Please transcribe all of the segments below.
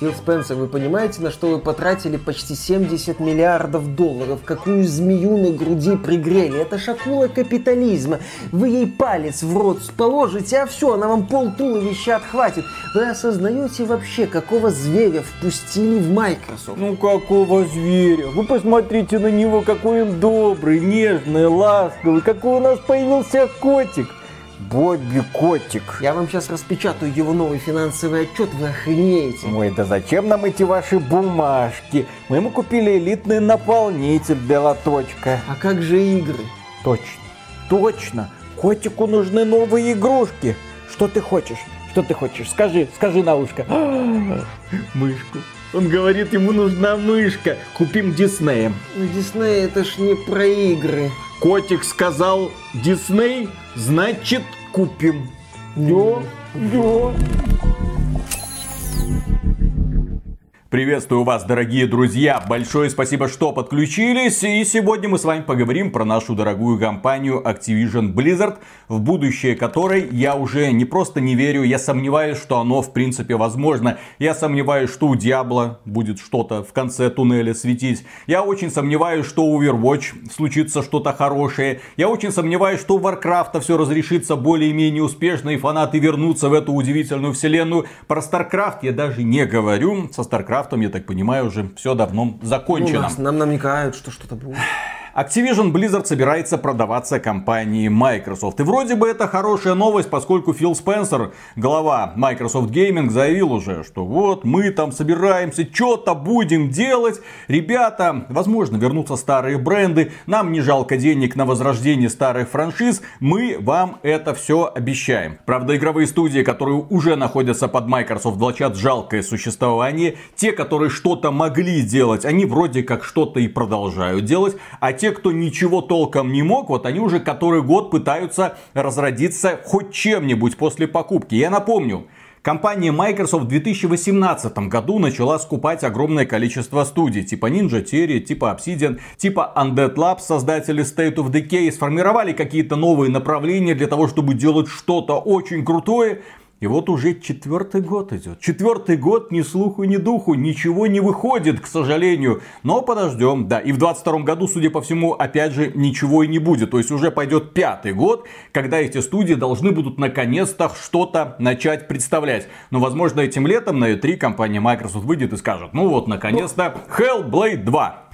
Фил Спенсер, вы понимаете, на что вы потратили почти 70 миллиардов долларов? Какую змею на груди пригрели? Это шакула капитализма. Вы ей палец в рот положите, а все, она вам пол туловища отхватит. Вы осознаете вообще, какого зверя впустили в Microsoft? Ну какого зверя? Вы посмотрите на него, какой он добрый, нежный, ласковый, какой у нас появился котик. Бобби Котик. Я вам сейчас распечатаю его новый финансовый отчет, вы охренеете. Ой, да зачем нам эти ваши бумажки? Мы ему купили элитный наполнитель для лоточка. А как же игры? Точно, точно. Котику нужны новые игрушки. Что ты хочешь? Что ты хочешь? Скажи, скажи на ушко. Мышку. Он говорит, ему нужна мышка. Купим Диснеем. Ну, Дисней это ж не про игры. Котик сказал Дисней, значит купим. Да, да. Приветствую вас, дорогие друзья! Большое спасибо, что подключились. И сегодня мы с вами поговорим про нашу дорогую компанию Activision Blizzard, в будущее которой я уже не просто не верю, я сомневаюсь, что оно в принципе возможно. Я сомневаюсь, что у Diablo будет что-то в конце туннеля светить. Я очень сомневаюсь, что у Overwatch случится что-то хорошее. Я очень сомневаюсь, что у Warcraft все разрешится более-менее успешно и фанаты вернутся в эту удивительную вселенную. Про StarCraft я даже не говорю. Со StarCraft Warcraft, я так понимаю, уже все давно закончено. Ну, нас, нам намекают, что что-то будет. Activision Blizzard собирается продаваться компании Microsoft. И вроде бы это хорошая новость, поскольку Фил Спенсер, глава Microsoft Gaming, заявил уже, что вот мы там собираемся, что-то будем делать. Ребята, возможно, вернутся старые бренды, нам не жалко денег на возрождение старых франшиз, мы вам это все обещаем. Правда, игровые студии, которые уже находятся под Microsoft, влачат жалкое существование. Те, которые что-то могли делать, они вроде как что-то и продолжают делать, а те, кто ничего толком не мог, вот они уже который год пытаются разродиться хоть чем-нибудь после покупки. Я напомню, Компания Microsoft в 2018 году начала скупать огромное количество студий, типа Ninja Theory, типа Obsidian, типа Undead Labs, создатели State of Decay, сформировали какие-то новые направления для того, чтобы делать что-то очень крутое, и вот уже четвертый год идет. Четвертый год ни слуху, ни духу. Ничего не выходит, к сожалению. Но подождем. Да, и в 22 году, судя по всему, опять же, ничего и не будет. То есть уже пойдет пятый год, когда эти студии должны будут наконец-то что-то начать представлять. Но, возможно, этим летом на E3 компания Microsoft выйдет и скажет, ну вот, наконец-то, Hellblade 2.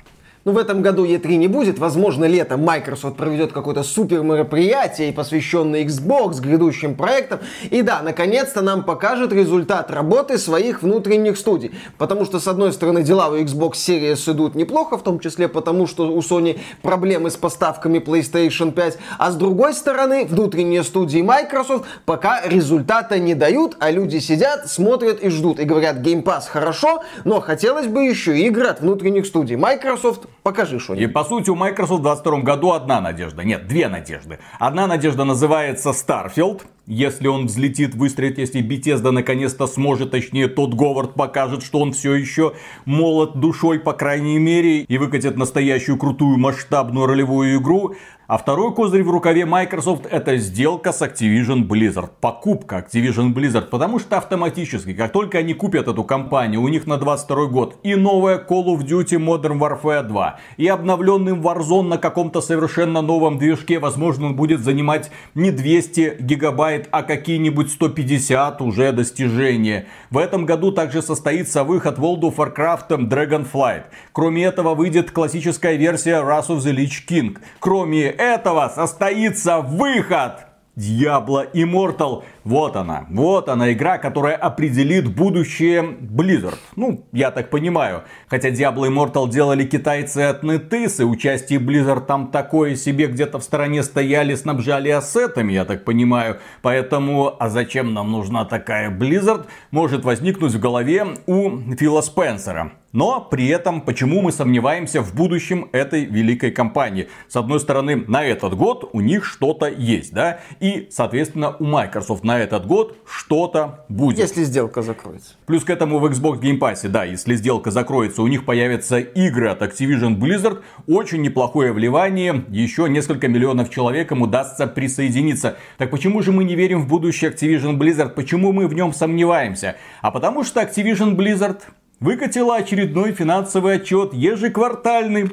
Ну, в этом году E3 не будет. Возможно, летом Microsoft проведет какое-то супер мероприятие, посвященное Xbox, грядущим проектам. И да, наконец-то нам покажет результат работы своих внутренних студий. Потому что, с одной стороны, дела у Xbox Series идут неплохо, в том числе потому, что у Sony проблемы с поставками PlayStation 5. А с другой стороны, внутренние студии Microsoft пока результата не дают, а люди сидят, смотрят и ждут. И говорят, Game Pass хорошо, но хотелось бы еще игры от внутренних студий. Microsoft Покажи что-нибудь. И по сути у Microsoft в 22 году одна надежда. Нет, две надежды. Одна надежда называется Starfield. Если он взлетит, выстрелит, если Bethesda наконец-то сможет, точнее тот Говард покажет, что он все еще молод душой, по крайней мере, и выкатит настоящую крутую масштабную ролевую игру. А второй козырь в рукаве Microsoft это сделка с Activision Blizzard. Покупка Activision Blizzard. Потому что автоматически, как только они купят эту компанию, у них на 22 год и новая Call of Duty Modern Warfare 2, и обновленный Warzone на каком-то совершенно новом движке, возможно, он будет занимать не 200 гигабайт, а какие-нибудь 150 уже достижения. В этом году также состоится выход World of Warcraft Dragonflight. Кроме этого выйдет классическая версия Wrath of the Lich King. Кроме этого состоится выход Diablo Immortal. Вот она, вот она игра, которая определит будущее Blizzard. Ну, я так понимаю. Хотя Diablo Immortal делали китайцы от NetEase, и участие Blizzard там такое себе где-то в стороне стояли, снабжали ассетами, я так понимаю. Поэтому, а зачем нам нужна такая Blizzard, может возникнуть в голове у Фила Спенсера. Но при этом, почему мы сомневаемся в будущем этой великой компании? С одной стороны, на этот год у них что-то есть, да? И, соответственно, у Microsoft на на этот год что-то будет. Если сделка закроется. Плюс к этому в Xbox Game Pass, да, если сделка закроется, у них появятся игры от Activision Blizzard. Очень неплохое вливание. Еще несколько миллионов человекам удастся присоединиться. Так почему же мы не верим в будущее Activision Blizzard? Почему мы в нем сомневаемся? А потому что Activision Blizzard выкатила очередной финансовый отчет ежеквартальный.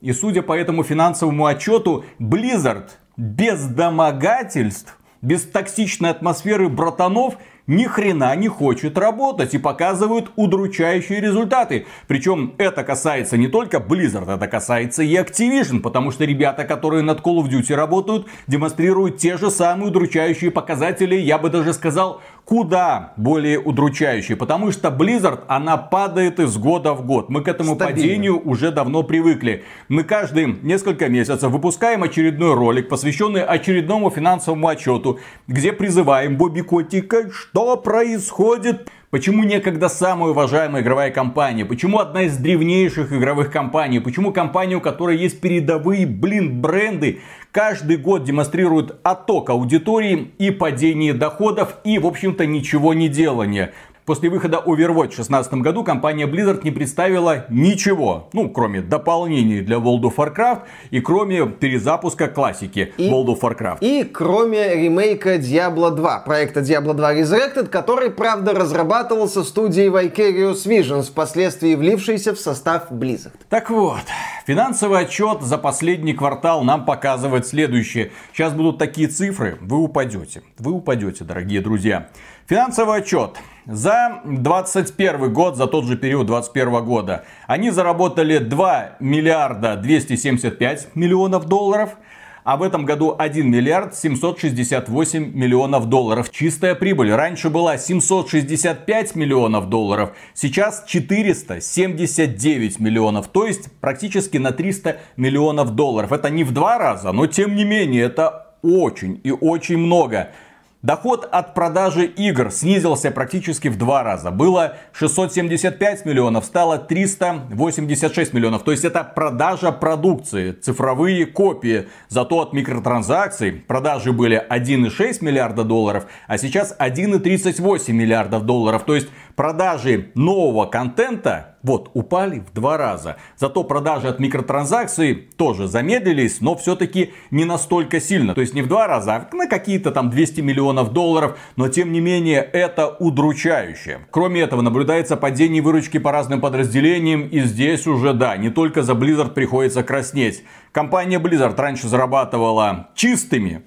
И судя по этому финансовому отчету, Blizzard без домогательств, без токсичной атмосферы братанов ни хрена не хочет работать и показывают удручающие результаты. Причем это касается не только Blizzard, это касается и Activision, потому что ребята, которые над Call of Duty работают, демонстрируют те же самые удручающие показатели, я бы даже сказал, куда более удручающей, потому что Blizzard, она падает из года в год. Мы к этому Стабильно. падению уже давно привыкли. Мы каждые несколько месяцев выпускаем очередной ролик, посвященный очередному финансовому отчету, где призываем Бобби Котика, что происходит Почему некогда самая уважаемая игровая компания? Почему одна из древнейших игровых компаний? Почему компания, у которой есть передовые, блин, бренды, каждый год демонстрирует отток аудитории и падение доходов и, в общем-то, ничего не делания? После выхода Overwatch в 2016 году компания Blizzard не представила ничего, ну, кроме дополнений для World of Warcraft и кроме перезапуска классики и, World of Warcraft. И кроме ремейка Diablo 2, проекта Diablo 2 Resurrected, который, правда, разрабатывался студией Vicarious Visions, впоследствии влившейся в состав Blizzard. Так вот, финансовый отчет за последний квартал нам показывает следующее. Сейчас будут такие цифры, вы упадете. Вы упадете, дорогие друзья. Финансовый отчет. За 21 год, за тот же период 21 года, они заработали 2 миллиарда 275 миллионов долларов. А в этом году 1 миллиард 768 миллионов долларов. Чистая прибыль раньше была 765 миллионов долларов, сейчас 479 миллионов. То есть практически на 300 миллионов долларов. Это не в два раза, но тем не менее это очень и очень много. Доход от продажи игр снизился практически в два раза. Было 675 миллионов, стало 386 миллионов. То есть это продажа продукции, цифровые копии. Зато от микротранзакций продажи были 1,6 миллиарда долларов, а сейчас 1,38 миллиардов долларов. То есть продажи нового контента вот, упали в два раза. Зато продажи от микротранзакций тоже замедлились, но все-таки не настолько сильно. То есть не в два раза, а на какие-то там 200 миллионов долларов. Но тем не менее это удручающе. Кроме этого наблюдается падение выручки по разным подразделениям. И здесь уже да, не только за Blizzard приходится краснеть. Компания Blizzard раньше зарабатывала чистыми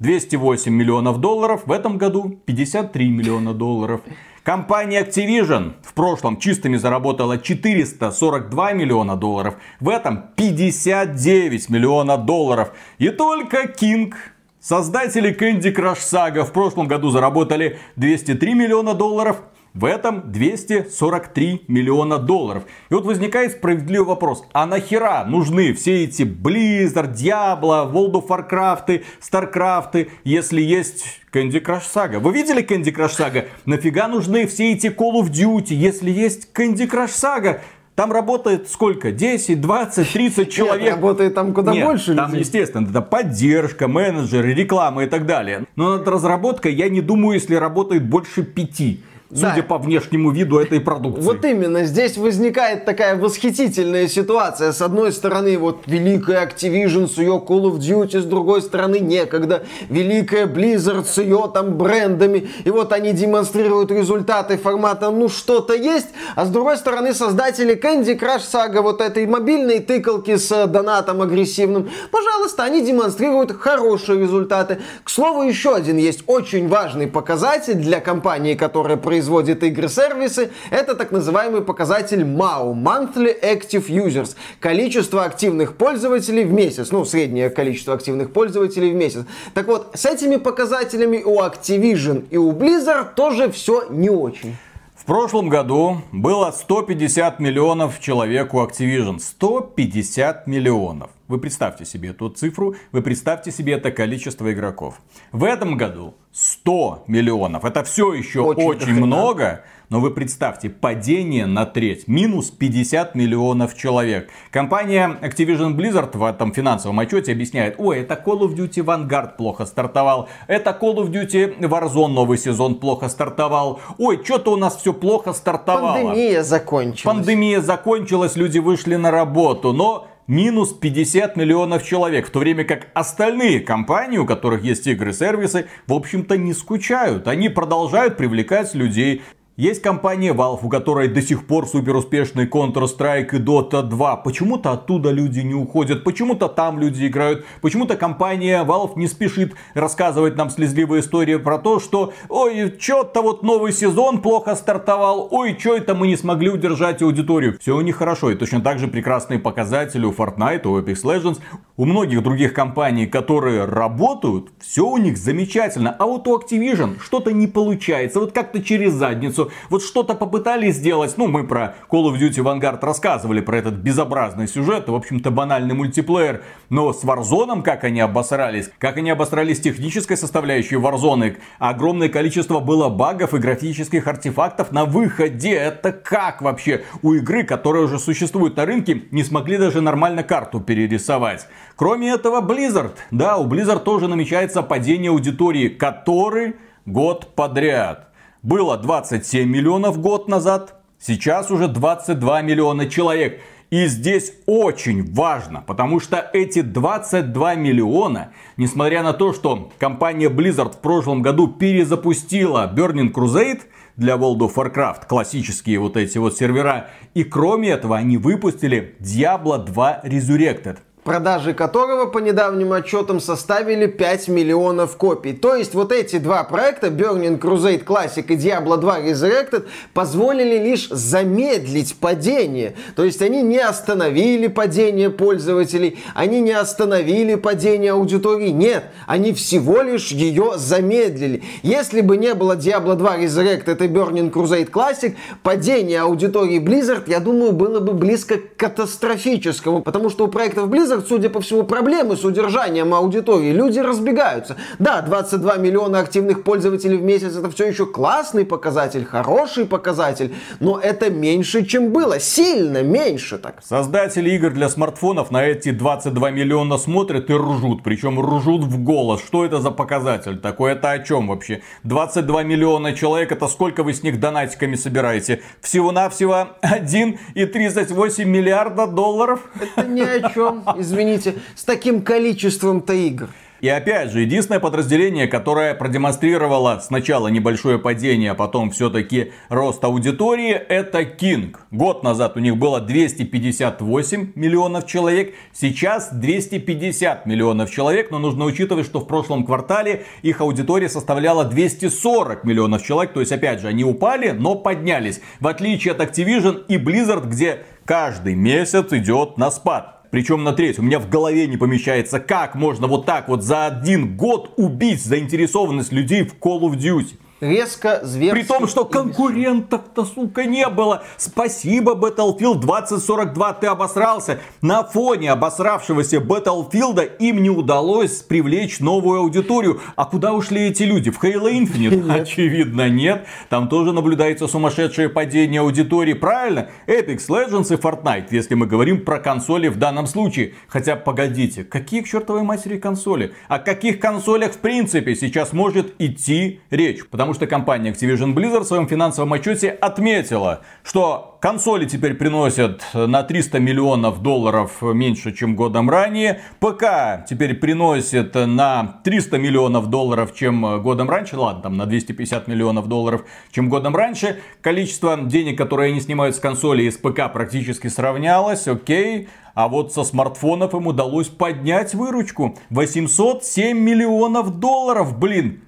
208 миллионов долларов, в этом году 53 миллиона долларов. Компания Activision в прошлом чистыми заработала 442 миллиона долларов, в этом 59 миллионов долларов. И только King Создатели Candy Crush Saga в прошлом году заработали 203 миллиона долларов, в этом 243 миллиона долларов. И вот возникает справедливый вопрос. А нахера нужны все эти Blizzard, Diablo, World of Warcraft, Starcraft, если есть Candy Crush Saga? Вы видели Candy Crush Saga? Нафига нужны все эти Call of Duty, если есть Candy Crush Saga? Там работает сколько? 10, 20, 30 человек. Нет, работает там куда Нет, больше там, людей. естественно, это поддержка, менеджеры, реклама и так далее. Но над разработкой, я не думаю, если работает больше пяти судя да. по внешнему виду этой продукции. Вот именно, здесь возникает такая восхитительная ситуация. С одной стороны, вот великая Activision с ее Call of Duty, с другой стороны, некогда великая Blizzard с ее там брендами. И вот они демонстрируют результаты формата «ну что-то есть», а с другой стороны, создатели Candy Crush Saga, вот этой мобильной тыкалки с донатом агрессивным, пожалуйста, они демонстрируют хорошие результаты. К слову, еще один есть очень важный показатель для компании, которая производит производит игры-сервисы, это так называемый показатель MAU, Monthly Active Users, количество активных пользователей в месяц, ну, среднее количество активных пользователей в месяц. Так вот, с этими показателями у Activision и у Blizzard тоже все не очень. В прошлом году было 150 миллионов человек у Activision. 150 миллионов. Вы представьте себе эту цифру, вы представьте себе это количество игроков. В этом году 100 миллионов. Это все еще очень, очень много. Но вы представьте, падение на треть, минус 50 миллионов человек. Компания Activision Blizzard в этом финансовом отчете объясняет, ой, это Call of Duty Vanguard плохо стартовал, это Call of Duty Warzone новый сезон плохо стартовал, ой, что-то у нас все плохо стартовало. Пандемия закончилась. Пандемия закончилась, люди вышли на работу, но минус 50 миллионов человек, в то время как остальные компании, у которых есть игры-сервисы, в общем-то не скучают. Они продолжают привлекать людей, есть компания Valve, у которой до сих пор супер успешный Counter-Strike и Dota 2. Почему-то оттуда люди не уходят, почему-то там люди играют, почему-то компания Valve не спешит рассказывать нам слезливые истории про то, что ой, что-то вот новый сезон плохо стартовал, ой, что это мы не смогли удержать аудиторию. Все у них хорошо, и точно так же прекрасные показатели у Fortnite, у Apex Legends, у многих других компаний, которые работают, все у них замечательно. А вот у Activision что-то не получается, вот как-то через задницу вот что-то попытались сделать. Ну, мы про Call of Duty Vanguard рассказывали, про этот безобразный сюжет, в общем-то, банальный мультиплеер. Но с Warzone, как они обосрались, как они обосрались технической составляющей Warzone, огромное количество было багов и графических артефактов на выходе. Это как вообще? У игры, которая уже существует на рынке, не смогли даже нормально карту перерисовать. Кроме этого, Blizzard. Да, у Blizzard тоже намечается падение аудитории, который год подряд. Было 27 миллионов год назад, сейчас уже 22 миллиона человек. И здесь очень важно, потому что эти 22 миллиона, несмотря на то, что компания Blizzard в прошлом году перезапустила Burning Crusade для World of Warcraft, классические вот эти вот сервера, и кроме этого они выпустили Diablo 2 Resurrected продажи которого по недавним отчетам составили 5 миллионов копий. То есть вот эти два проекта, Burning Crusade Classic и Diablo 2 Resurrected, позволили лишь замедлить падение. То есть они не остановили падение пользователей, они не остановили падение аудитории. Нет, они всего лишь ее замедлили. Если бы не было Diablo 2 Resurrected и Burning Crusade Classic, падение аудитории Blizzard, я думаю, было бы близко к катастрофическому, потому что у проектов Blizzard Blizzard, судя по всему, проблемы с удержанием аудитории. Люди разбегаются. Да, 22 миллиона активных пользователей в месяц это все еще классный показатель, хороший показатель, но это меньше, чем было. Сильно меньше так. Создатели игр для смартфонов на эти 22 миллиона смотрят и ржут. Причем ржут в голос. Что это за показатель такой? Это о чем вообще? 22 миллиона человек, это сколько вы с них донатиками собираете? Всего-навсего 1,38 миллиарда долларов? Это ни о чем извините, с таким количеством-то игр. И опять же, единственное подразделение, которое продемонстрировало сначала небольшое падение, а потом все-таки рост аудитории, это King. Год назад у них было 258 миллионов человек, сейчас 250 миллионов человек, но нужно учитывать, что в прошлом квартале их аудитория составляла 240 миллионов человек, то есть опять же, они упали, но поднялись. В отличие от Activision и Blizzard, где каждый месяц идет на спад. Причем на треть. У меня в голове не помещается, как можно вот так вот за один год убить заинтересованность людей в Call of Duty резко зверски. При том, что конкурентов-то, сука, не было. Спасибо, Battlefield 2042, ты обосрался. На фоне обосравшегося Battlefield им не удалось привлечь новую аудиторию. А куда ушли эти люди? В Halo Infinite? Нет. Очевидно, нет. Там тоже наблюдается сумасшедшее падение аудитории. Правильно? Apex Legends и Fortnite, если мы говорим про консоли в данном случае. Хотя, погодите, какие к чертовой матери консоли? О каких консолях в принципе сейчас может идти речь? Потому потому что компания Activision Blizzard в своем финансовом отчете отметила, что консоли теперь приносят на 300 миллионов долларов меньше, чем годом ранее. ПК теперь приносит на 300 миллионов долларов, чем годом раньше. Ладно, там на 250 миллионов долларов, чем годом раньше. Количество денег, которые они снимают с консоли и с ПК практически сравнялось. Окей. А вот со смартфонов им удалось поднять выручку. 807 миллионов долларов, блин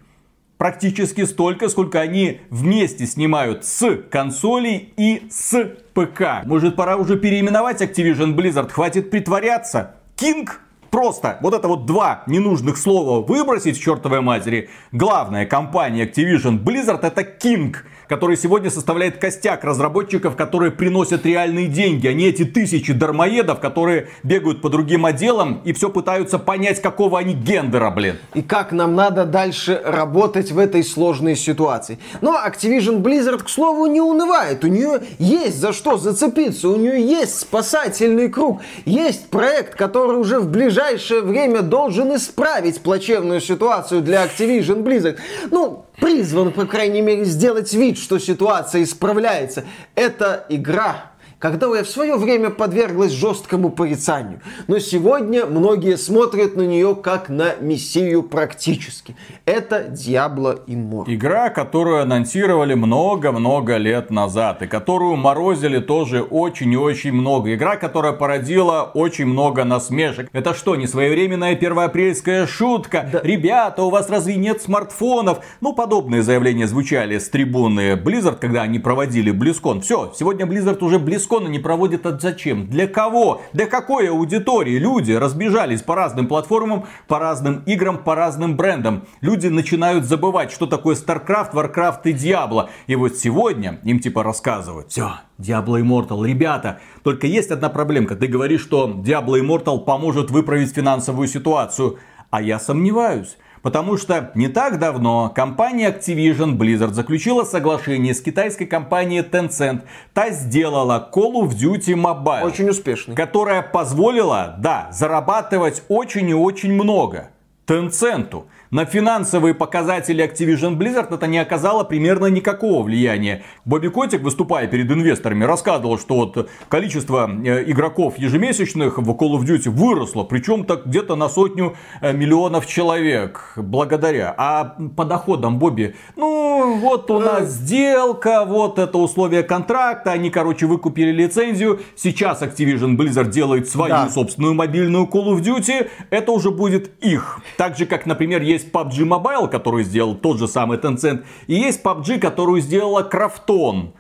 практически столько, сколько они вместе снимают с консолей и с ПК. Может пора уже переименовать Activision Blizzard, хватит притворяться. King просто вот это вот два ненужных слова выбросить в чертовой матери. Главная компания Activision Blizzard это King который сегодня составляет костяк разработчиков, которые приносят реальные деньги, а не эти тысячи дармоедов, которые бегают по другим отделам и все пытаются понять, какого они гендера, блин. И как нам надо дальше работать в этой сложной ситуации. Но Activision Blizzard, к слову, не унывает. У нее есть за что зацепиться, у нее есть спасательный круг, есть проект, который уже в ближайшее время должен исправить плачевную ситуацию для Activision Blizzard. Ну, призван, по крайней мере, сделать вид, что ситуация исправляется. Это игра которая в свое время подверглась жесткому порицанию. Но сегодня многие смотрят на нее как на мессию практически. Это Diablo Immortal. Игра, которую анонсировали много-много лет назад. И которую морозили тоже очень и очень много. Игра, которая породила очень много насмешек. Это что, не своевременная первоапрельская шутка? Да. Ребята, у вас разве нет смартфонов? Ну, подобные заявления звучали с трибуны Blizzard, когда они проводили BlizzCon. Все, сегодня Blizzard уже BlizzCon BlizzCon не проводят от зачем? Для кого? Для какой аудитории? Люди разбежались по разным платформам, по разным играм, по разным брендам. Люди начинают забывать, что такое StarCraft, Warcraft и Diablo. И вот сегодня им типа рассказывают. Все, Diablo Immortal. Ребята, только есть одна проблемка. Ты говоришь, что Diablo Immortal поможет выправить финансовую ситуацию. А я сомневаюсь. Потому что не так давно компания Activision Blizzard заключила соглашение с китайской компанией Tencent. Та сделала Call of Duty Mobile. Очень успешный. Которая позволила, да, зарабатывать очень и очень много. Tencent на финансовые показатели Activision Blizzard это не оказало примерно никакого влияния. Бобби Котик, выступая перед инвесторами, рассказывал, что вот количество э, игроков ежемесячных в Call of Duty выросло, причем так где-то на сотню э, миллионов человек благодаря. А по доходам Бобби, ну вот у нас сделка, вот это условие контракта, они, короче, выкупили лицензию, сейчас Activision Blizzard делает свою да. собственную мобильную Call of Duty, это уже будет их. Так же, как, например, есть PUBG Mobile, который сделал тот же самый Tencent, и есть PUBG, которую сделала Крафтон.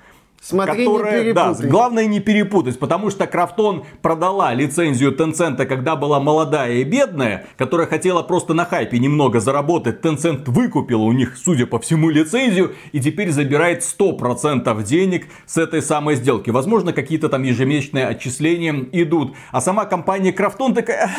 Смотри, которая, не да, главное не перепутать, потому что Крафтон продала лицензию Tencent, когда была молодая и бедная, которая хотела просто на хайпе немного заработать. Tencent выкупила у них, судя по всему, лицензию и теперь забирает 100% денег с этой самой сделки. Возможно, какие-то там ежемесячные отчисления идут. А сама компания Крафтон такая,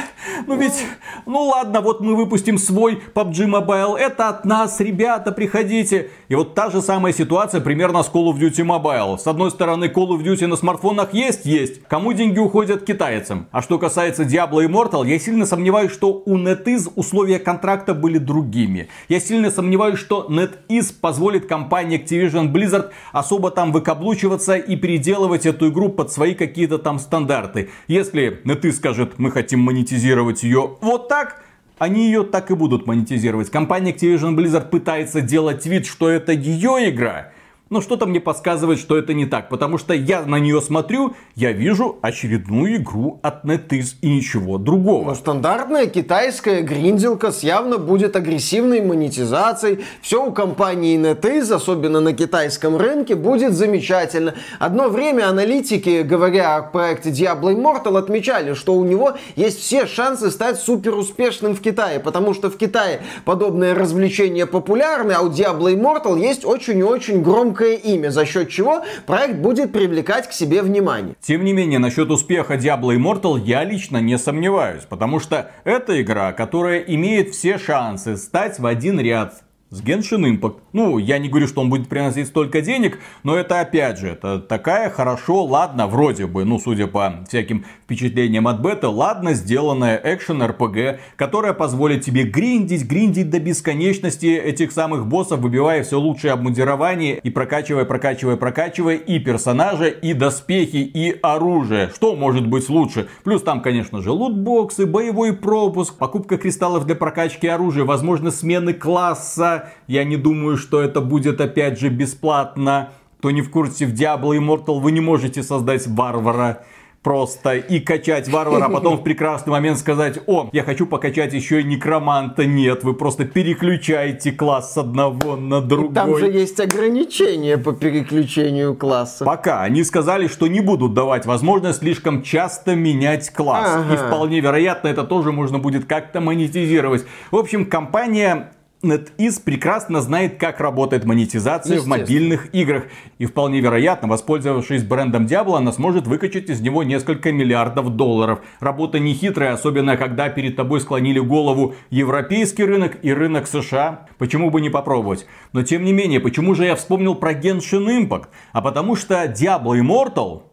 ну ведь, ну ладно, вот мы выпустим свой PUBG Mobile, это от нас, ребята, приходите. И вот та же самая ситуация примерно с Call of Duty Mobile сказал, с одной стороны Call of Duty на смартфонах есть, есть. Кому деньги уходят китайцам? А что касается Diablo Immortal, я сильно сомневаюсь, что у NetEase условия контракта были другими. Я сильно сомневаюсь, что NetEase позволит компании Activision Blizzard особо там выкаблучиваться и переделывать эту игру под свои какие-то там стандарты. Если NetEase скажет, мы хотим монетизировать ее вот так, они ее так и будут монетизировать. Компания Activision Blizzard пытается делать вид, что это ее игра, но что-то мне подсказывает, что это не так, потому что я на нее смотрю, я вижу очередную игру от NetEase и ничего другого. Ну, стандартная китайская гринделка с явно будет агрессивной монетизацией. Все у компании NetEase, особенно на китайском рынке, будет замечательно. Одно время аналитики, говоря о проекте Diablo Immortal, отмечали, что у него есть все шансы стать супер успешным в Китае, потому что в Китае подобное развлечение популярны, а у Diablo Immortal есть очень и очень громкое громкое имя, за счет чего проект будет привлекать к себе внимание. Тем не менее, насчет успеха Diablo Immortal я лично не сомневаюсь, потому что это игра, которая имеет все шансы стать в один ряд с Genshin Impact. Ну, я не говорю, что он будет приносить столько денег, но это опять же, это такая хорошо, ладно, вроде бы, ну, судя по всяким впечатлениям от бета, ладно сделанная экшен RPG, которая позволит тебе гриндить, гриндить до бесконечности этих самых боссов, выбивая все лучшее обмундирование и прокачивая, прокачивая, прокачивая и персонажа, и доспехи, и оружие. Что может быть лучше? Плюс там, конечно же, лутбоксы, боевой пропуск, покупка кристаллов для прокачки оружия, возможно, смены класса, я не думаю, что это будет опять же бесплатно. Кто не в курсе, в Diablo Immortal вы не можете создать варвара. просто и качать варвара, а потом в прекрасный момент сказать, о, я хочу покачать еще и некроманта. Нет, вы просто переключаете класс с одного на другой. Там же есть ограничения по переключению класса. Пока они сказали, что не будут давать возможность слишком часто менять класс. Ага. И вполне вероятно, это тоже можно будет как-то монетизировать. В общем, компания NetEase прекрасно знает, как работает монетизация в мобильных играх. И вполне вероятно, воспользовавшись брендом Diablo, она сможет выкачать из него несколько миллиардов долларов. Работа не хитрая, особенно когда перед тобой склонили голову европейский рынок и рынок США. Почему бы не попробовать? Но тем не менее, почему же я вспомнил про Genshin Impact? А потому что Diablo Immortal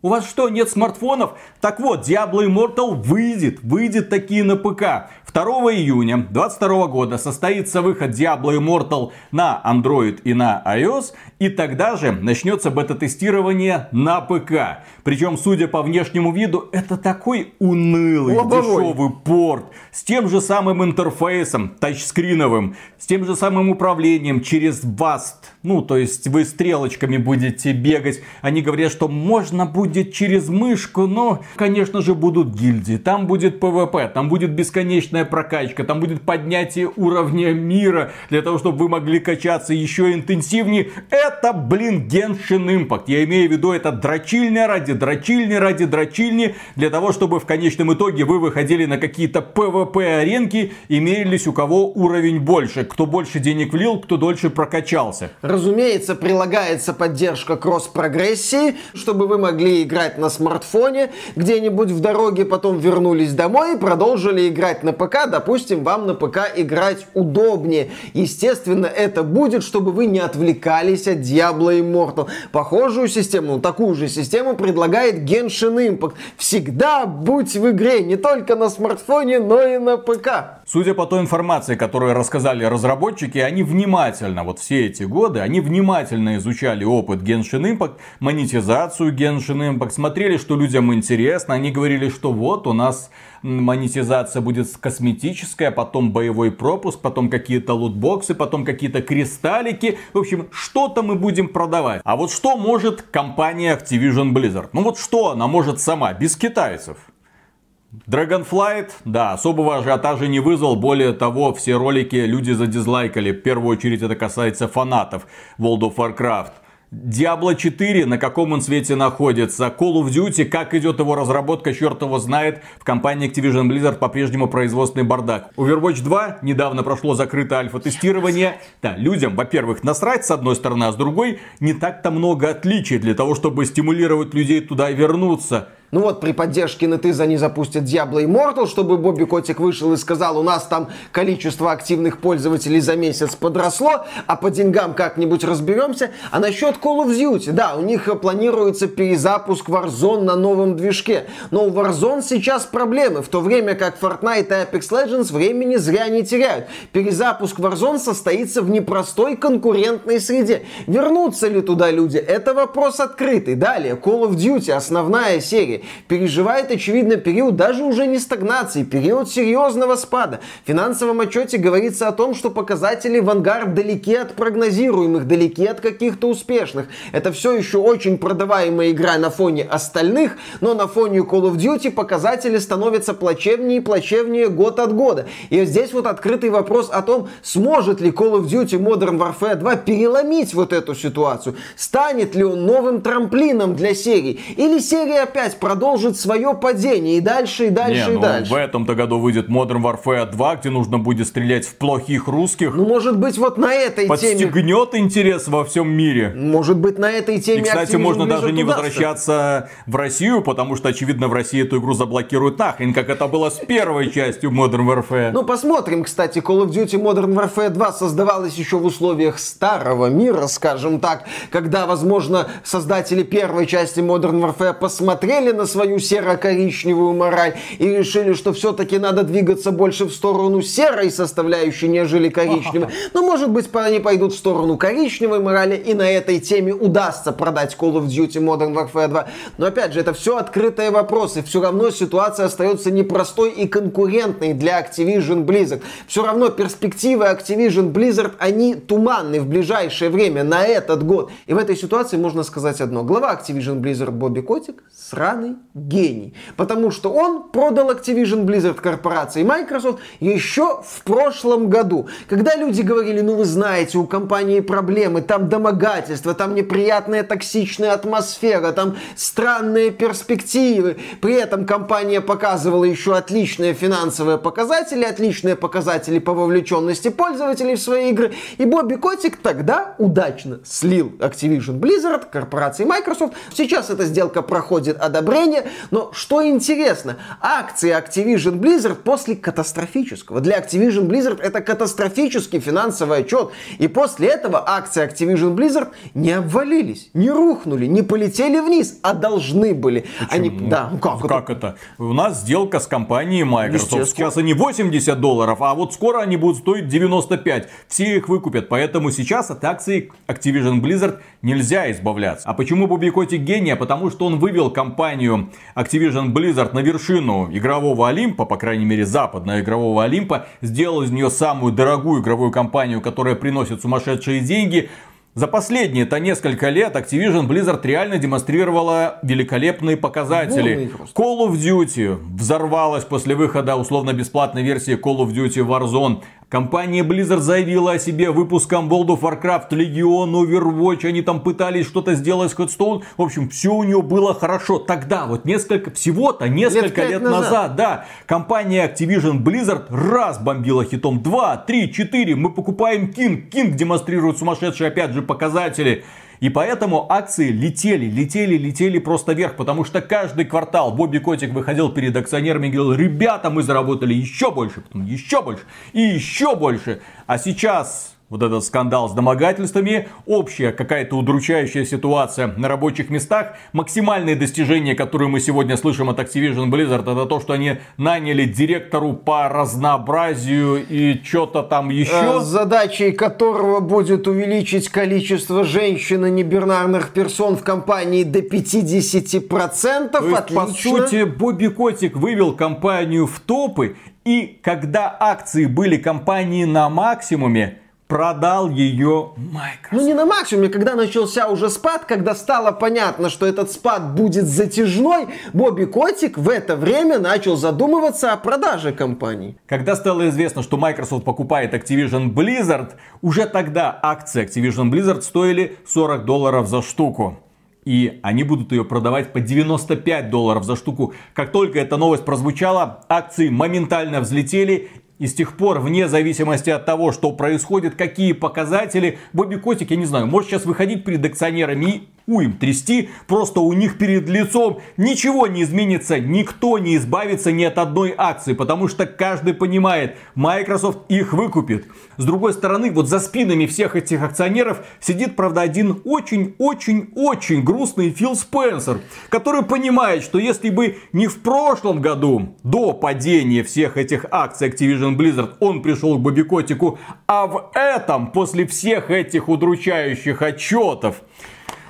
у вас что, нет смартфонов? Так вот, Diablo Immortal выйдет, выйдет такие на ПК. 2 июня 2022 года состоится выход Diablo Immortal на Android и на iOS. И тогда же начнется бета-тестирование на ПК. Причем, судя по внешнему виду, это такой унылый, Лобовой. дешевый порт. С тем же самым интерфейсом, тачскриновым. С тем же самым управлением через BAST. Ну, то есть вы стрелочками будете бегать. Они говорят, что можно будет через мышку, но, конечно же, будут гильдии. Там будет PvP, там будет бесконечная прокачка, там будет поднятие уровня мира, для того, чтобы вы могли качаться еще интенсивнее. Это, блин, Genshin Impact. Я имею в виду, это дрочильня ради дрочильни ради дрочильни, для того, чтобы в конечном итоге вы выходили на какие-то PvP-аренки и мерились у кого уровень больше. Кто больше денег влил, кто дольше прокачался. Разумеется, прилагается поддержка кросс-прогрессии, чтобы вы могли играть на смартфоне где-нибудь в дороге, потом вернулись домой и продолжили играть на ПК. Допустим, вам на ПК играть удобнее. Естественно, это будет, чтобы вы не отвлекались от Diablo Immortal. Похожую систему, ну, такую же систему предлагает Genshin Impact. Всегда будь в игре, не только на смартфоне, но и на ПК. Судя по той информации, которую рассказали разработчики, они внимательно, вот все эти годы, они внимательно изучали опыт Genshin Impact, монетизацию Genshin Impact, смотрели, что людям интересно, они говорили, что вот у нас монетизация будет косметическая, потом боевой пропуск, потом какие-то лутбоксы, потом какие-то кристаллики. В общем, что-то мы будем продавать. А вот что может компания Activision Blizzard? Ну вот что она может сама, без китайцев? Dragonflight, да, особого ажиотажа не вызвал. Более того, все ролики люди задизлайкали. В первую очередь это касается фанатов World of Warcraft. Diablo 4, на каком он свете находится. Call of Duty, как идет его разработка, черт его знает. В компании Activision Blizzard по-прежнему производственный бардак. Overwatch 2 недавно прошло закрытое альфа-тестирование. Да, людям, во-первых, насрать с одной стороны, а с другой не так-то много отличий для того, чтобы стимулировать людей туда вернуться. Ну вот, при поддержке NetEase они запустят Diablo Immortal, чтобы Бобби Котик вышел и сказал, у нас там количество активных пользователей за месяц подросло, а по деньгам как-нибудь разберемся. А насчет Call of Duty, да, у них планируется перезапуск Warzone на новом движке. Но у Warzone сейчас проблемы, в то время как Fortnite и Apex Legends времени зря не теряют. Перезапуск Warzone состоится в непростой конкурентной среде. Вернутся ли туда люди? Это вопрос открытый. Далее, Call of Duty, основная серия переживает, очевидно, период даже уже не стагнации, период серьезного спада. В финансовом отчете говорится о том, что показатели Vanguard далеки от прогнозируемых, далеки от каких-то успешных. Это все еще очень продаваемая игра на фоне остальных, но на фоне Call of Duty показатели становятся плачевнее и плачевнее год от года. И здесь вот открытый вопрос о том, сможет ли Call of Duty Modern Warfare 2 переломить вот эту ситуацию. Станет ли он новым трамплином для серии? Или серия опять продолжит свое падение и дальше, и дальше, Не, и ну, дальше. в этом-то году выйдет Modern Warfare 2, где нужно будет стрелять в плохих русских. Ну, может быть, вот на этой теме... Подстегнет интерес во всем мире. Может быть, на этой теме И, кстати, можно даже не удастся. возвращаться в Россию, потому что, очевидно, в России эту игру заблокируют нахрен, как это было с первой частью Modern Warfare. Ну, посмотрим, кстати, Call of Duty Modern Warfare 2 создавалась еще в условиях старого мира, скажем так, когда, возможно, создатели первой части Modern Warfare посмотрели на свою серо-коричневую мораль и решили, что все-таки надо двигаться больше в сторону серой составляющей, нежели коричневой. Но, может быть, они пойдут в сторону коричневой морали, и на этой теме удастся продать Call of Duty Modern Warfare 2. Но, опять же, это все открытые вопросы. Все равно ситуация остается непростой и конкурентной для Activision Blizzard. Все равно перспективы Activision Blizzard, они туманны в ближайшее время, на этот год. И в этой ситуации можно сказать одно. Глава Activision Blizzard Бобби Котик сраный сраный гений. Потому что он продал Activision Blizzard корпорации Microsoft еще в прошлом году. Когда люди говорили, ну вы знаете, у компании проблемы, там домогательства, там неприятная токсичная атмосфера, там странные перспективы. При этом компания показывала еще отличные финансовые показатели, отличные показатели по вовлеченности пользователей в свои игры. И Бобби Котик тогда удачно слил Activision Blizzard, корпорации Microsoft. Сейчас эта сделка проходит одобрение, но что интересно, акции Activision Blizzard после катастрофического. Для Activision Blizzard это катастрофический финансовый отчет. И после этого акции Activision Blizzard не обвалились, не рухнули, не полетели вниз, а должны были. Почему? Они, да, ну как, как это? это? У нас сделка с компанией Microsoft. Сейчас они 80 долларов, а вот скоро они будут стоить 95. Все их выкупят. Поэтому сейчас от акций Activision Blizzard нельзя избавляться. А почему Бобби Котик гений? Потому что он вывел компанию Activision Blizzard на вершину игрового Олимпа, по крайней мере западного игрового Олимпа, сделал из нее самую дорогую игровую компанию, которая приносит сумасшедшие деньги, за последние-то несколько лет Activision Blizzard реально демонстрировала великолепные показатели. Call of Duty взорвалась после выхода условно-бесплатной версии Call of Duty Warzone. Компания Blizzard заявила о себе выпуском World of Warcraft, Legion, Overwatch. Они там пытались что-то сделать с Headstone. В общем, все у нее было хорошо. Тогда, вот несколько, всего-то несколько лет, лет назад. назад, да, компания Activision Blizzard раз бомбила хитом 2, 3, 4. Мы покупаем King. King демонстрирует сумасшедшие, опять же, показатели. И поэтому акции летели, летели, летели просто вверх, потому что каждый квартал Бобби Котик выходил перед акционерами и говорил, ребята, мы заработали еще больше, потом еще больше и еще больше. А сейчас вот этот скандал с домогательствами, общая какая-то удручающая ситуация на рабочих местах, максимальные достижения, которые мы сегодня слышим от Activision Blizzard, это то, что они наняли директору по разнообразию и что-то там еще. Э, задачей которого будет увеличить количество женщин и небинарных персон в компании до 50%. То есть, Отлично. По сути, Бобби Котик вывел компанию в топы, и когда акции были компании на максимуме, продал ее Microsoft. Ну не на максимуме, когда начался уже спад, когда стало понятно, что этот спад будет затяжной, Бобби Котик в это время начал задумываться о продаже компании. Когда стало известно, что Microsoft покупает Activision Blizzard, уже тогда акции Activision Blizzard стоили 40 долларов за штуку. И они будут ее продавать по 95 долларов за штуку. Как только эта новость прозвучала, акции моментально взлетели и с тех пор, вне зависимости от того, что происходит, какие показатели, Бобби Котик, я не знаю, может сейчас выходить перед акционерами и уим трясти, просто у них перед лицом ничего не изменится, никто не избавится ни от одной акции, потому что каждый понимает, Microsoft их выкупит. С другой стороны, вот за спинами всех этих акционеров сидит, правда, один очень-очень-очень грустный Фил Спенсер, который понимает, что если бы не в прошлом году, до падения всех этих акций Activision Blizzard, он пришел к Бобби Котику, а в этом, после всех этих удручающих отчетов,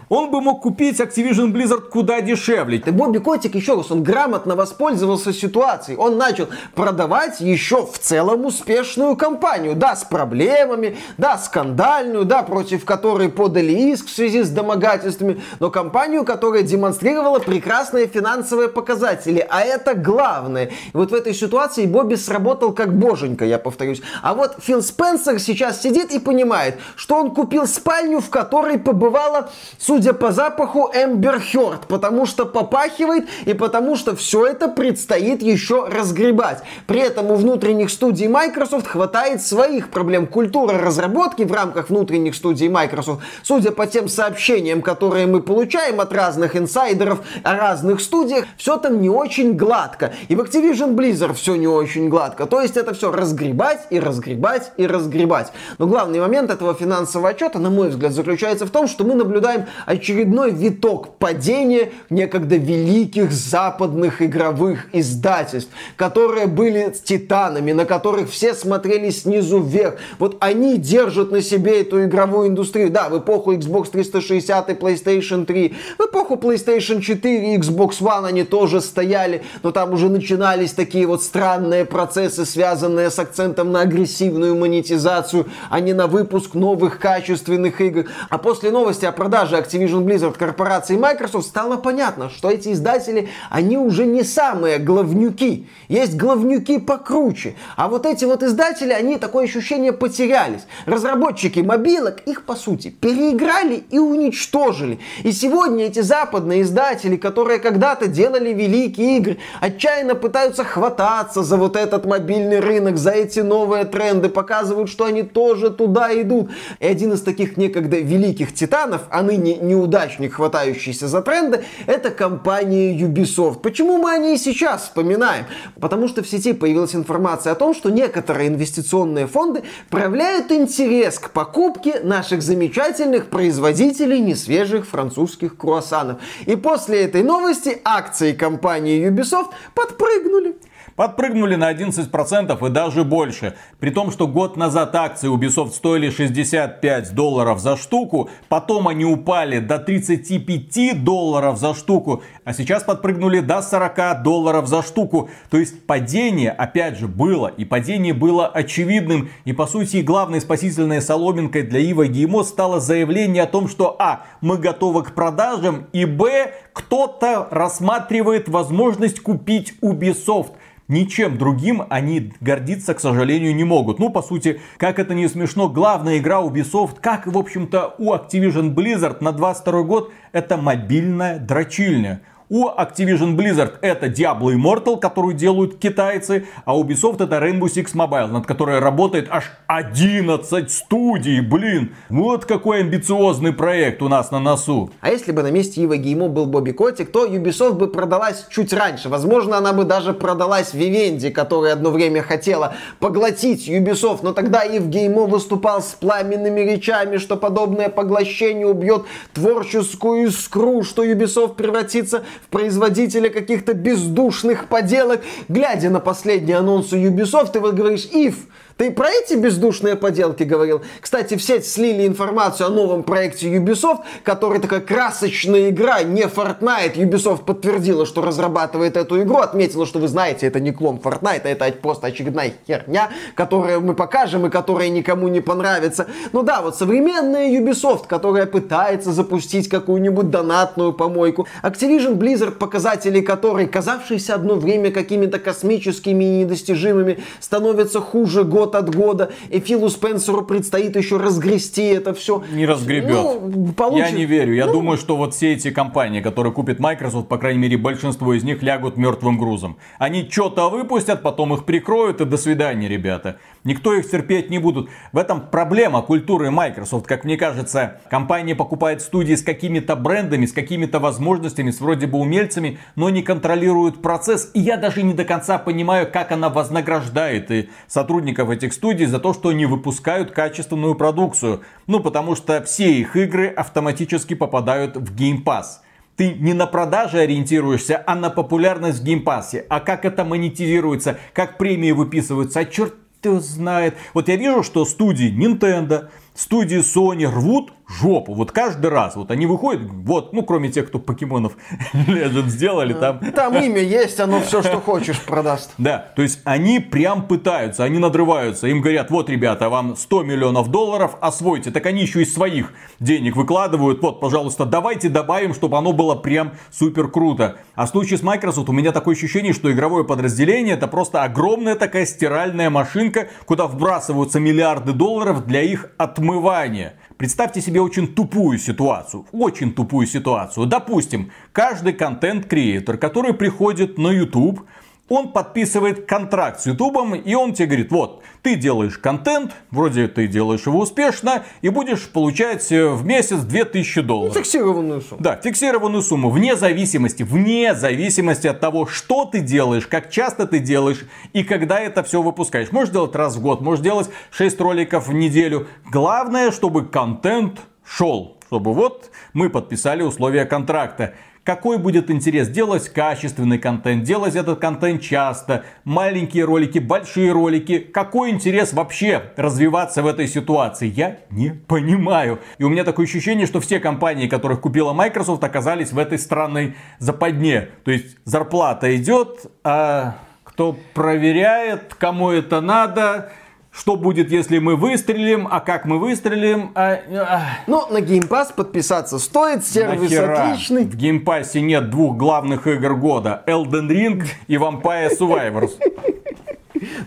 он бы мог купить Activision Blizzard куда дешевле. И Бобби Котик, еще раз, он грамотно воспользовался ситуацией. Он начал продавать еще в целом успешную компанию. Да, с проблемами, да, скандальную, да, против которой подали иск в связи с домогательствами, но компанию, которая демонстрировала прекрасные финансовые показатели. А это главное. И вот в этой ситуации Бобби сработал как боженька, я повторюсь. А вот Фил Спенсер сейчас сидит и понимает, что он купил спальню, в которой побывала, судя судя по запаху, Эмбер Хёрд, потому что попахивает и потому что все это предстоит еще разгребать. При этом у внутренних студий Microsoft хватает своих проблем. Культура разработки в рамках внутренних студий Microsoft, судя по тем сообщениям, которые мы получаем от разных инсайдеров о разных студиях, все там не очень гладко. И в Activision Blizzard все не очень гладко. То есть это все разгребать и разгребать и разгребать. Но главный момент этого финансового отчета, на мой взгляд, заключается в том, что мы наблюдаем очередной виток падения некогда великих западных игровых издательств, которые были титанами, на которых все смотрели снизу вверх. Вот они держат на себе эту игровую индустрию. Да, в эпоху Xbox 360 и PlayStation 3, в эпоху PlayStation 4 и Xbox One они тоже стояли, но там уже начинались такие вот странные процессы, связанные с акцентом на агрессивную монетизацию, а не на выпуск новых качественных игр. А после новости о продаже Activision Activision Blizzard корпорации Microsoft, стало понятно, что эти издатели, они уже не самые главнюки. Есть главнюки покруче. А вот эти вот издатели, они такое ощущение потерялись. Разработчики мобилок их, по сути, переиграли и уничтожили. И сегодня эти западные издатели, которые когда-то делали великие игры, отчаянно пытаются хвататься за вот этот мобильный рынок, за эти новые тренды, показывают, что они тоже туда идут. И один из таких некогда великих титанов, а ныне неудачник, хватающийся за тренды, это компания Ubisoft. Почему мы о ней сейчас вспоминаем? Потому что в сети появилась информация о том, что некоторые инвестиционные фонды проявляют интерес к покупке наших замечательных производителей несвежих французских круассанов. И после этой новости акции компании Ubisoft подпрыгнули подпрыгнули на 11% и даже больше. При том, что год назад акции Ubisoft стоили 65 долларов за штуку, потом они упали до 35 долларов за штуку, а сейчас подпрыгнули до 40 долларов за штуку. То есть падение, опять же, было, и падение было очевидным. И по сути, главной спасительной соломинкой для Ива Геймо стало заявление о том, что а, мы готовы к продажам, и б, кто-то рассматривает возможность купить Ubisoft ничем другим они гордиться, к сожалению, не могут. Ну, по сути, как это не смешно, главная игра Ubisoft, как, в общем-то, у Activision Blizzard на 22 год, это мобильная дрочильня. У Activision Blizzard это Diablo Immortal, которую делают китайцы, а Ubisoft это Rainbow Six Mobile, над которой работает аж 11 студий, блин. Вот какой амбициозный проект у нас на носу. А если бы на месте Ива Геймо был Бобби Котик, то Ubisoft бы продалась чуть раньше. Возможно, она бы даже продалась Vivendi, которая одно время хотела поглотить Ubisoft, но тогда Ив Геймо выступал с пламенными речами, что подобное поглощение убьет творческую искру, что Ubisoft превратится в производителя каких-то бездушных поделок. Глядя на последние анонсы Ubisoft, ты вот говоришь, Ив, ты про эти бездушные поделки говорил? Кстати, в сеть слили информацию о новом проекте Ubisoft, который такая красочная игра, не Fortnite. Ubisoft подтвердила, что разрабатывает эту игру, отметила, что вы знаете, это не клон Fortnite, а это просто очередная херня, которую мы покажем и которая никому не понравится. Ну да, вот современная Ubisoft, которая пытается запустить какую-нибудь донатную помойку. Activision Blizzard, показатели которой, казавшиеся одно время какими-то космическими и недостижимыми, становятся хуже год год от года, и Филу Спенсеру предстоит еще разгрести это все. Не разгребет. Ну, получит... Я не верю. Я ну... думаю, что вот все эти компании, которые купят Microsoft, по крайней мере, большинство из них лягут мертвым грузом. Они что-то выпустят, потом их прикроют, и до свидания, ребята. Никто их терпеть не будут. В этом проблема культуры Microsoft. Как мне кажется, компания покупает студии с какими-то брендами, с какими-то возможностями, с вроде бы умельцами, но не контролирует процесс. И я даже не до конца понимаю, как она вознаграждает и сотрудников этих студий за то, что они выпускают качественную продукцию. Ну, потому что все их игры автоматически попадают в Game Pass ты не на продаже ориентируешься, а на популярность в Game Pass'е. А как это монетизируется, как премии выписываются, а черт знает. Вот я вижу, что студии Nintendo, студии Sony рвут жопу. Вот каждый раз. Вот они выходят, вот, ну, кроме тех, кто покемонов Legend сделали, там... Там имя есть, оно все, что хочешь, продаст. Да, то есть они прям пытаются, они надрываются. Им говорят, вот, ребята, вам 100 миллионов долларов, освойте. Так они еще из своих денег выкладывают. Вот, пожалуйста, давайте добавим, чтобы оно было прям супер круто. А в случае с Microsoft у меня такое ощущение, что игровое подразделение это просто огромная такая стиральная машинка, куда вбрасываются миллиарды долларов для их отмывания. Представьте себе очень тупую ситуацию. Очень тупую ситуацию. Допустим, каждый контент-креатор, который приходит на YouTube, он подписывает контракт с Ютубом, и он тебе говорит, вот, ты делаешь контент, вроде ты делаешь его успешно, и будешь получать э, в месяц 2000 долларов. Ну, фиксированную сумму. Да, фиксированную сумму, вне зависимости, вне зависимости от того, что ты делаешь, как часто ты делаешь, и когда это все выпускаешь. Можешь делать раз в год, можешь делать 6 роликов в неделю. Главное, чтобы контент шел чтобы вот мы подписали условия контракта. Какой будет интерес? Делать качественный контент, делать этот контент часто, маленькие ролики, большие ролики. Какой интерес вообще развиваться в этой ситуации? Я не понимаю. И у меня такое ощущение, что все компании, которых купила Microsoft, оказались в этой странной западне. То есть зарплата идет, а кто проверяет, кому это надо, что будет, если мы выстрелим, а как мы выстрелим. А, а, Ну, на Game Pass подписаться стоит, сервис нахера? отличный. В Game Pass'е нет двух главных игр года. Elden Ring и Vampire Survivors.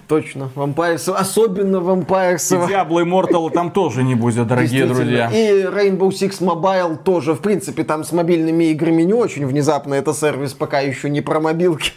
Точно, Vampire, особенно Vampire И Survivors. Diablo Immortal там тоже не будет, дорогие друзья. И Rainbow Six Mobile тоже. В принципе, там с мобильными играми не очень внезапно. Это сервис пока еще не про мобилки.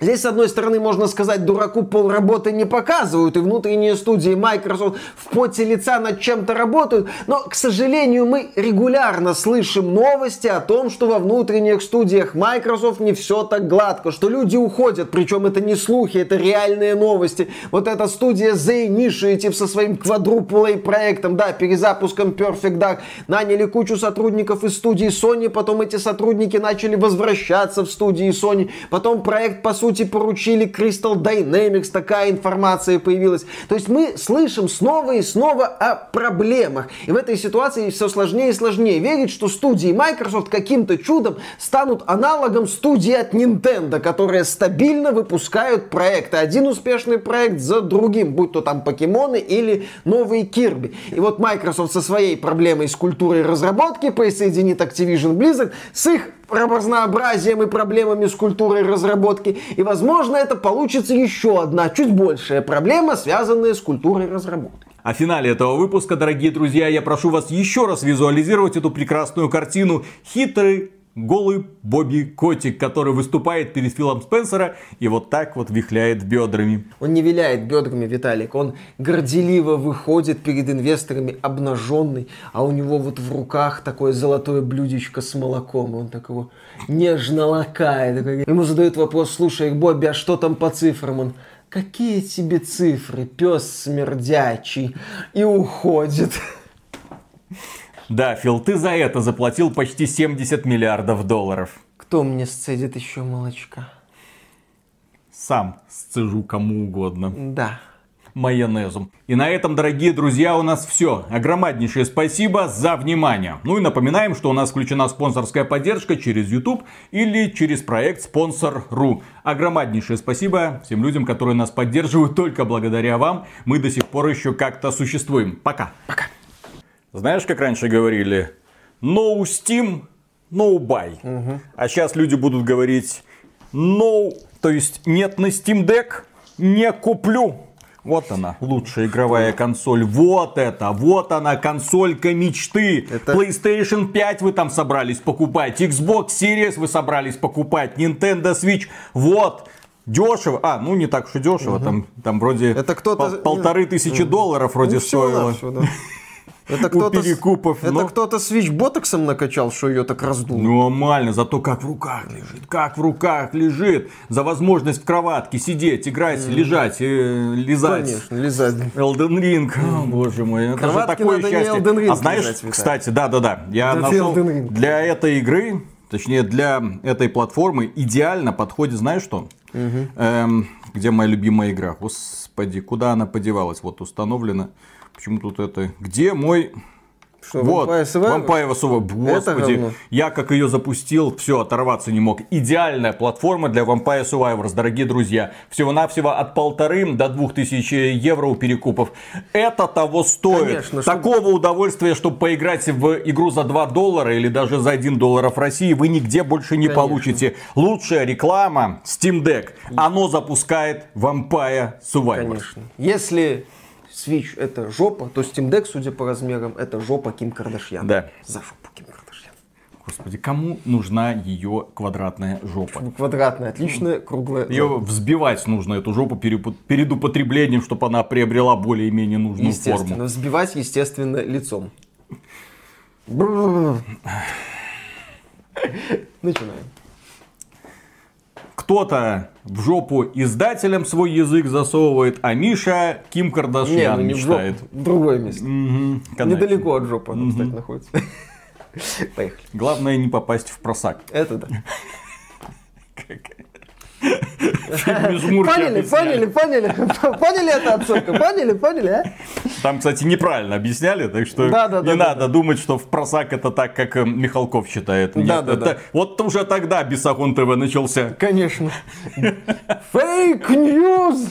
Здесь, с одной стороны, можно сказать, дураку полработы не показывают, и внутренние студии Microsoft в поте лица над чем-то работают, но, к сожалению, мы регулярно слышим новости о том, что во внутренних студиях Microsoft не все так гладко, что люди уходят, причем это не слухи, это реальные новости. Вот эта студия The Initiative со своим Quadruple A проектом, да, перезапуском Perfect Dark, наняли кучу сотрудников из студии Sony, потом эти сотрудники начали возвращаться в студии Sony, потом проект, по сути, поручили Crystal Dynamics, такая информация появилась. То есть мы слышим снова и снова о проблемах. И в этой ситуации все сложнее и сложнее верить, что студии Microsoft каким-то чудом станут аналогом студии от Nintendo, которые стабильно выпускают проекты. Один успешный проект за другим, будь то там покемоны или новые Кирби. И вот Microsoft со своей проблемой с культурой разработки присоединит Activision Blizzard с их разнообразием и проблемами с культурой разработки. И, возможно, это получится еще одна, чуть большая проблема, связанная с культурой разработки. О финале этого выпуска, дорогие друзья, я прошу вас еще раз визуализировать эту прекрасную картину. Хитрый голый Бобби Котик, который выступает перед Филом Спенсера и вот так вот вихляет бедрами. Он не виляет бедрами, Виталик. Он горделиво выходит перед инвесторами обнаженный, а у него вот в руках такое золотое блюдечко с молоком. Он так его нежно лакает. Ему задают вопрос, слушай, Бобби, а что там по цифрам? Он, какие тебе цифры, пес смердячий? И уходит. Да, Фил, ты за это заплатил почти 70 миллиардов долларов. Кто мне сцедит еще молочка? Сам сцежу кому угодно. Да. майонезом. И на этом, дорогие друзья, у нас все. Огромнейшее спасибо за внимание. Ну и напоминаем, что у нас включена спонсорская поддержка через YouTube или через проект Спонсор.ру. Огромнейшее спасибо всем людям, которые нас поддерживают. Только благодаря вам мы до сих пор еще как-то существуем. Пока. Пока. Знаешь, как раньше говорили? No Steam, no buy. А сейчас люди будут говорить no, то есть нет на Steam Deck, не куплю. Вот она, лучшая игровая консоль. Вот это, вот она, консолька мечты. Это- PlayStation 5 вы там собрались покупать. Xbox Series вы собрались покупать. Nintendo Switch. Вот. Дешево. А, ну не так уж и дешево. Там, там вроде Это кто-то- пол- полторы тысячи долларов вроде Ну, стоило. навсего, да. Это кто-то, перекупов, это но- кто-то свич ботоксом накачал, что ее так раздул. Нормально, зато как в руках лежит, как в руках лежит. За возможность в кроватке сидеть, играть, лежать, э, лизать. Конечно, лизать. Elden Ring, О, боже мой, это же такое счастье. Ring а знаешь, Виталий. кстати, да-да-да, я Это нашел для этой игры, точнее для этой платформы идеально подходит, знаешь что? Эм, где моя любимая игра? Господи, куда она подевалась? Вот установлена. Почему тут это? Где мой... Что, Вот, Vampire. Это Господи, говно. я как ее запустил, все, оторваться не мог. Идеальная платформа для Vampire Survivors, дорогие друзья. Всего-навсего от полторы до двух тысяч евро у перекупов. Это того стоит. Конечно, Такого удовольствия, чтобы поиграть в игру за 2 доллара или даже за 1 доллар в России, вы нигде больше не Конечно. получите. Лучшая реклама Steam Deck. Оно запускает Vampire Survivors. Конечно. Если Switch это жопа, то Steam Deck, судя по размерам, это жопа Ким Кардашьян. Да. За жопу Ким Кардашьян. Господи, кому нужна ее квадратная жопа? Квадратная, отличная, круглая. Ее взбивать нужно, эту жопу, перед употреблением, чтобы она приобрела более-менее нужную Естественно. форму. Взбивать, естественно, лицом. Начинаем. Кто-то в жопу издателям свой язык засовывает, а Миша Ким Не, Кардашьян ну не в жопу, мечтает. в другое место. Мгм, канать. Недалеко от жопы она, кстати, находится. Поехали. Главное не попасть в просак. Это да. «Жмурки» Поняли, поняли, поняли. Поняли это отсылка? Поняли, поняли, а? Там, кстати, неправильно объясняли, так что Да, да, не да, надо думать, что в просак это так, как э, Михалков считает. Нет, Да, да, это- да. Вот уже тогда Бесогон ТВ начался. Конечно. Фейк ньюс!